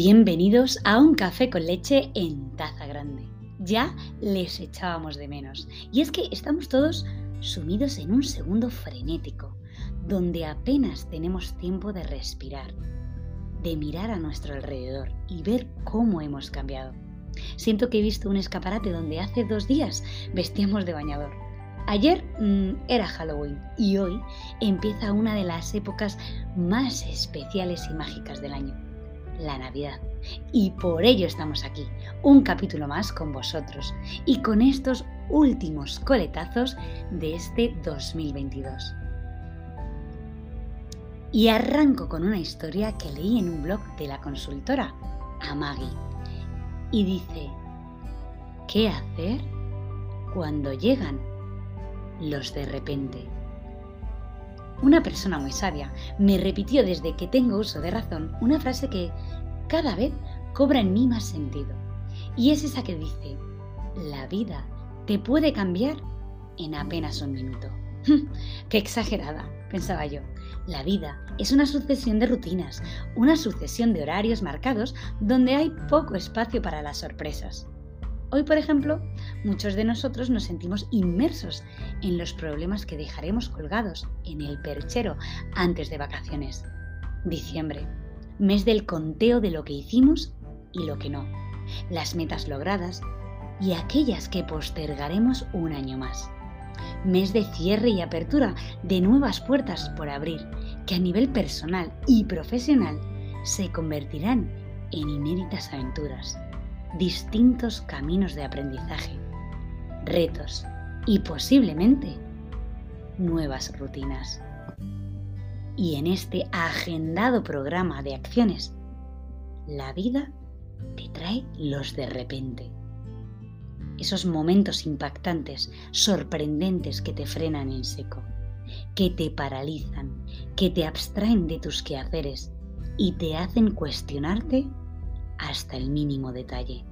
Bienvenidos a un café con leche en taza grande. Ya les echábamos de menos. Y es que estamos todos sumidos en un segundo frenético, donde apenas tenemos tiempo de respirar, de mirar a nuestro alrededor y ver cómo hemos cambiado. Siento que he visto un escaparate donde hace dos días vestíamos de bañador. Ayer mm, era Halloween y hoy empieza una de las épocas más especiales y mágicas del año la Navidad. Y por ello estamos aquí, un capítulo más con vosotros y con estos últimos coletazos de este 2022. Y arranco con una historia que leí en un blog de la consultora Amagi. Y dice, ¿qué hacer cuando llegan los de repente? Una persona muy sabia me repitió desde que tengo uso de razón una frase que cada vez cobra en mí más sentido. Y es esa que dice, la vida te puede cambiar en apenas un minuto. ¡Qué exagerada! pensaba yo. La vida es una sucesión de rutinas, una sucesión de horarios marcados donde hay poco espacio para las sorpresas. Hoy, por ejemplo, muchos de nosotros nos sentimos inmersos en los problemas que dejaremos colgados en el perchero antes de vacaciones. Diciembre, mes del conteo de lo que hicimos y lo que no, las metas logradas y aquellas que postergaremos un año más. Mes de cierre y apertura de nuevas puertas por abrir que a nivel personal y profesional se convertirán en inéditas aventuras distintos caminos de aprendizaje, retos y posiblemente nuevas rutinas. Y en este agendado programa de acciones, la vida te trae los de repente. Esos momentos impactantes, sorprendentes que te frenan en seco, que te paralizan, que te abstraen de tus quehaceres y te hacen cuestionarte hasta el mínimo detalle.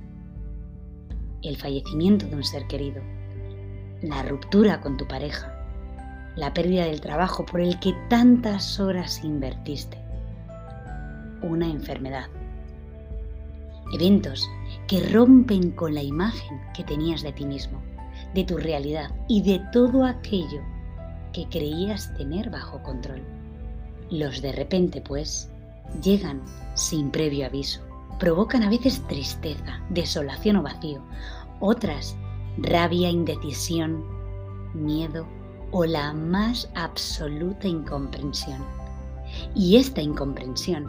El fallecimiento de un ser querido, la ruptura con tu pareja, la pérdida del trabajo por el que tantas horas invertiste, una enfermedad, eventos que rompen con la imagen que tenías de ti mismo, de tu realidad y de todo aquello que creías tener bajo control. Los de repente, pues, llegan sin previo aviso provocan a veces tristeza, desolación o vacío, otras rabia, indecisión, miedo o la más absoluta incomprensión. Y esta incomprensión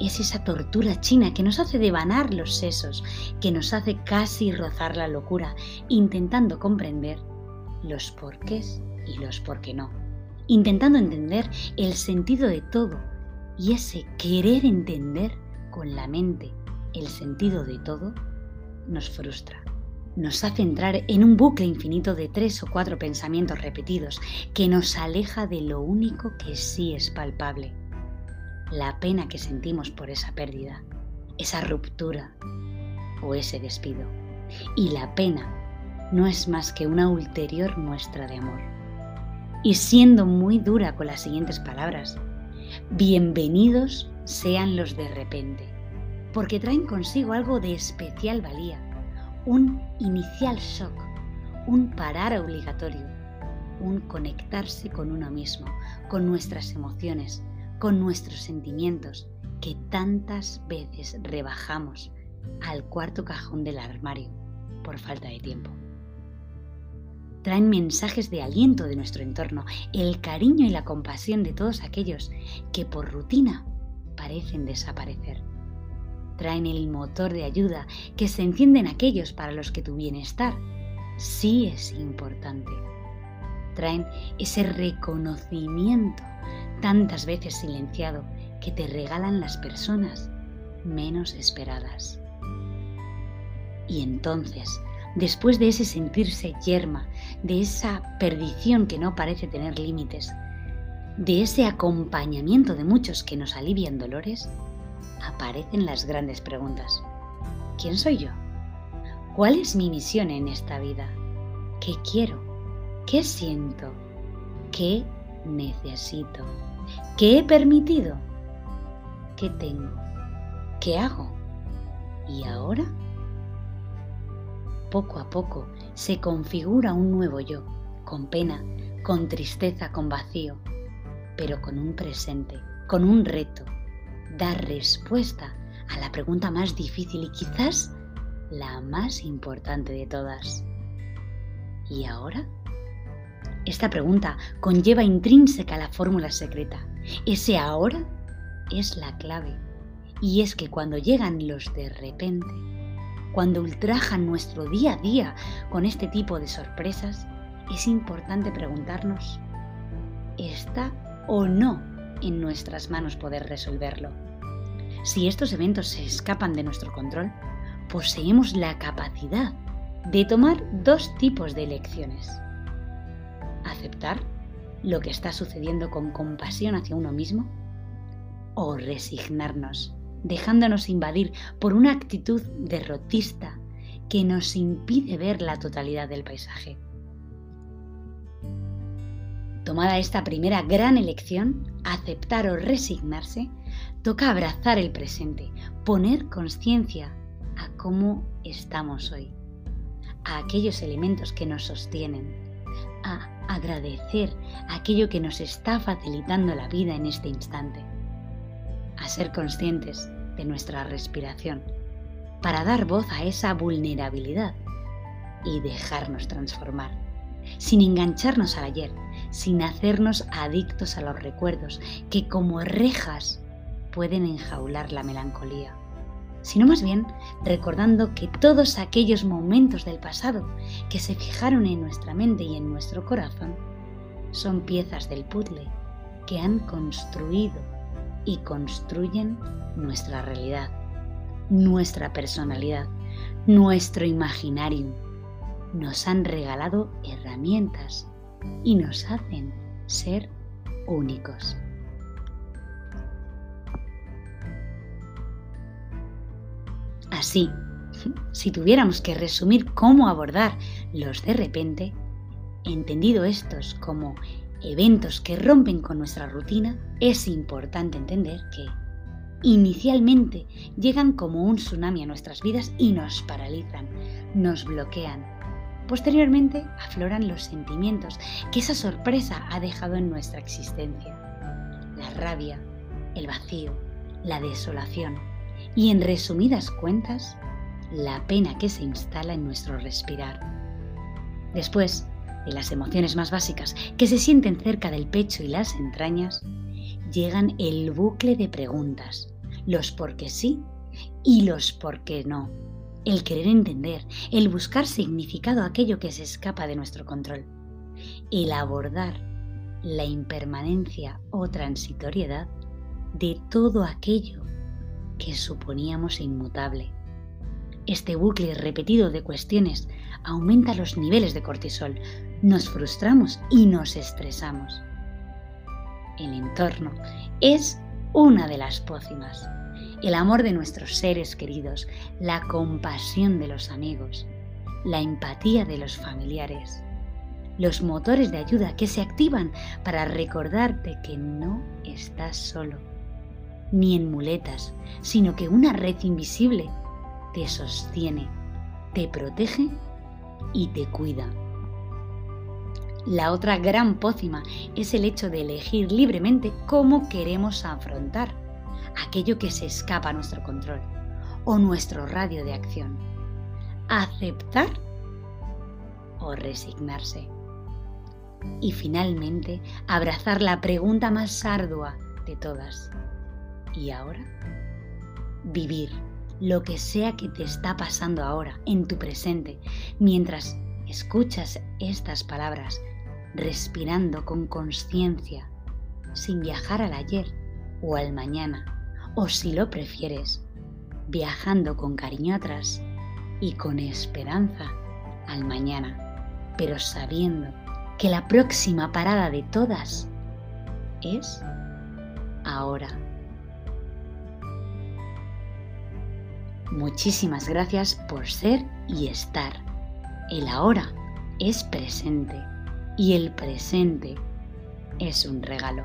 es esa tortura china que nos hace devanar los sesos, que nos hace casi rozar la locura, intentando comprender los porqués y los por qué no, intentando entender el sentido de todo y ese querer entender con la mente el sentido de todo, nos frustra. Nos hace entrar en un bucle infinito de tres o cuatro pensamientos repetidos que nos aleja de lo único que sí es palpable. La pena que sentimos por esa pérdida, esa ruptura o ese despido. Y la pena no es más que una ulterior muestra de amor. Y siendo muy dura con las siguientes palabras, bienvenidos sean los de repente porque traen consigo algo de especial valía, un inicial shock, un parar obligatorio, un conectarse con uno mismo, con nuestras emociones, con nuestros sentimientos, que tantas veces rebajamos al cuarto cajón del armario por falta de tiempo. Traen mensajes de aliento de nuestro entorno, el cariño y la compasión de todos aquellos que por rutina parecen desaparecer traen el motor de ayuda que se encienden aquellos para los que tu bienestar sí es importante. Traen ese reconocimiento tantas veces silenciado que te regalan las personas menos esperadas. Y entonces, después de ese sentirse yerma, de esa perdición que no parece tener límites, de ese acompañamiento de muchos que nos alivian dolores, aparecen las grandes preguntas. ¿Quién soy yo? ¿Cuál es mi misión en esta vida? ¿Qué quiero? ¿Qué siento? ¿Qué necesito? ¿Qué he permitido? ¿Qué tengo? ¿Qué hago? ¿Y ahora? Poco a poco se configura un nuevo yo, con pena, con tristeza, con vacío, pero con un presente, con un reto, dar respuesta a la pregunta más difícil y quizás la más importante de todas. ¿Y ahora? Esta pregunta conlleva intrínseca la fórmula secreta. Ese ahora es la clave. Y es que cuando llegan los de repente, cuando ultrajan nuestro día a día con este tipo de sorpresas, es importante preguntarnos, ¿está o no en nuestras manos poder resolverlo? Si estos eventos se escapan de nuestro control, poseemos la capacidad de tomar dos tipos de elecciones. Aceptar lo que está sucediendo con compasión hacia uno mismo o resignarnos, dejándonos invadir por una actitud derrotista que nos impide ver la totalidad del paisaje. Tomada esta primera gran elección, aceptar o resignarse, toca abrazar el presente, poner conciencia a cómo estamos hoy, a aquellos elementos que nos sostienen, a agradecer aquello que nos está facilitando la vida en este instante, a ser conscientes de nuestra respiración, para dar voz a esa vulnerabilidad y dejarnos transformar, sin engancharnos al ayer, sin hacernos adictos a los recuerdos que como rejas pueden enjaular la melancolía sino más bien recordando que todos aquellos momentos del pasado que se fijaron en nuestra mente y en nuestro corazón son piezas del puzzle que han construido y construyen nuestra realidad, nuestra personalidad, nuestro imaginario. Nos han regalado herramientas y nos hacen ser únicos. Así, si tuviéramos que resumir cómo abordar los de repente, entendido estos como eventos que rompen con nuestra rutina, es importante entender que inicialmente llegan como un tsunami a nuestras vidas y nos paralizan, nos bloquean. Posteriormente afloran los sentimientos que esa sorpresa ha dejado en nuestra existencia. La rabia, el vacío, la desolación y en resumidas cuentas, la pena que se instala en nuestro respirar. Después de las emociones más básicas que se sienten cerca del pecho y las entrañas, llegan el bucle de preguntas, los por qué sí y los por qué no, el querer entender, el buscar significado a aquello que se escapa de nuestro control, el abordar la impermanencia o transitoriedad de todo aquello que suponíamos inmutable. Este bucle repetido de cuestiones aumenta los niveles de cortisol, nos frustramos y nos estresamos. El entorno es una de las pócimas. El amor de nuestros seres queridos, la compasión de los amigos, la empatía de los familiares, los motores de ayuda que se activan para recordarte que no estás solo ni en muletas, sino que una red invisible te sostiene, te protege y te cuida. La otra gran pócima es el hecho de elegir libremente cómo queremos afrontar aquello que se escapa a nuestro control o nuestro radio de acción. Aceptar o resignarse. Y finalmente, abrazar la pregunta más ardua de todas y ahora? Vivir lo que sea que te está pasando ahora, en tu presente, mientras escuchas estas palabras, respirando con conciencia, sin viajar al ayer o al mañana, o si lo prefieres, viajando con cariño atrás y con esperanza al mañana, pero sabiendo que la próxima parada de todas es ahora. Muchísimas gracias por ser y estar. El ahora es presente y el presente es un regalo.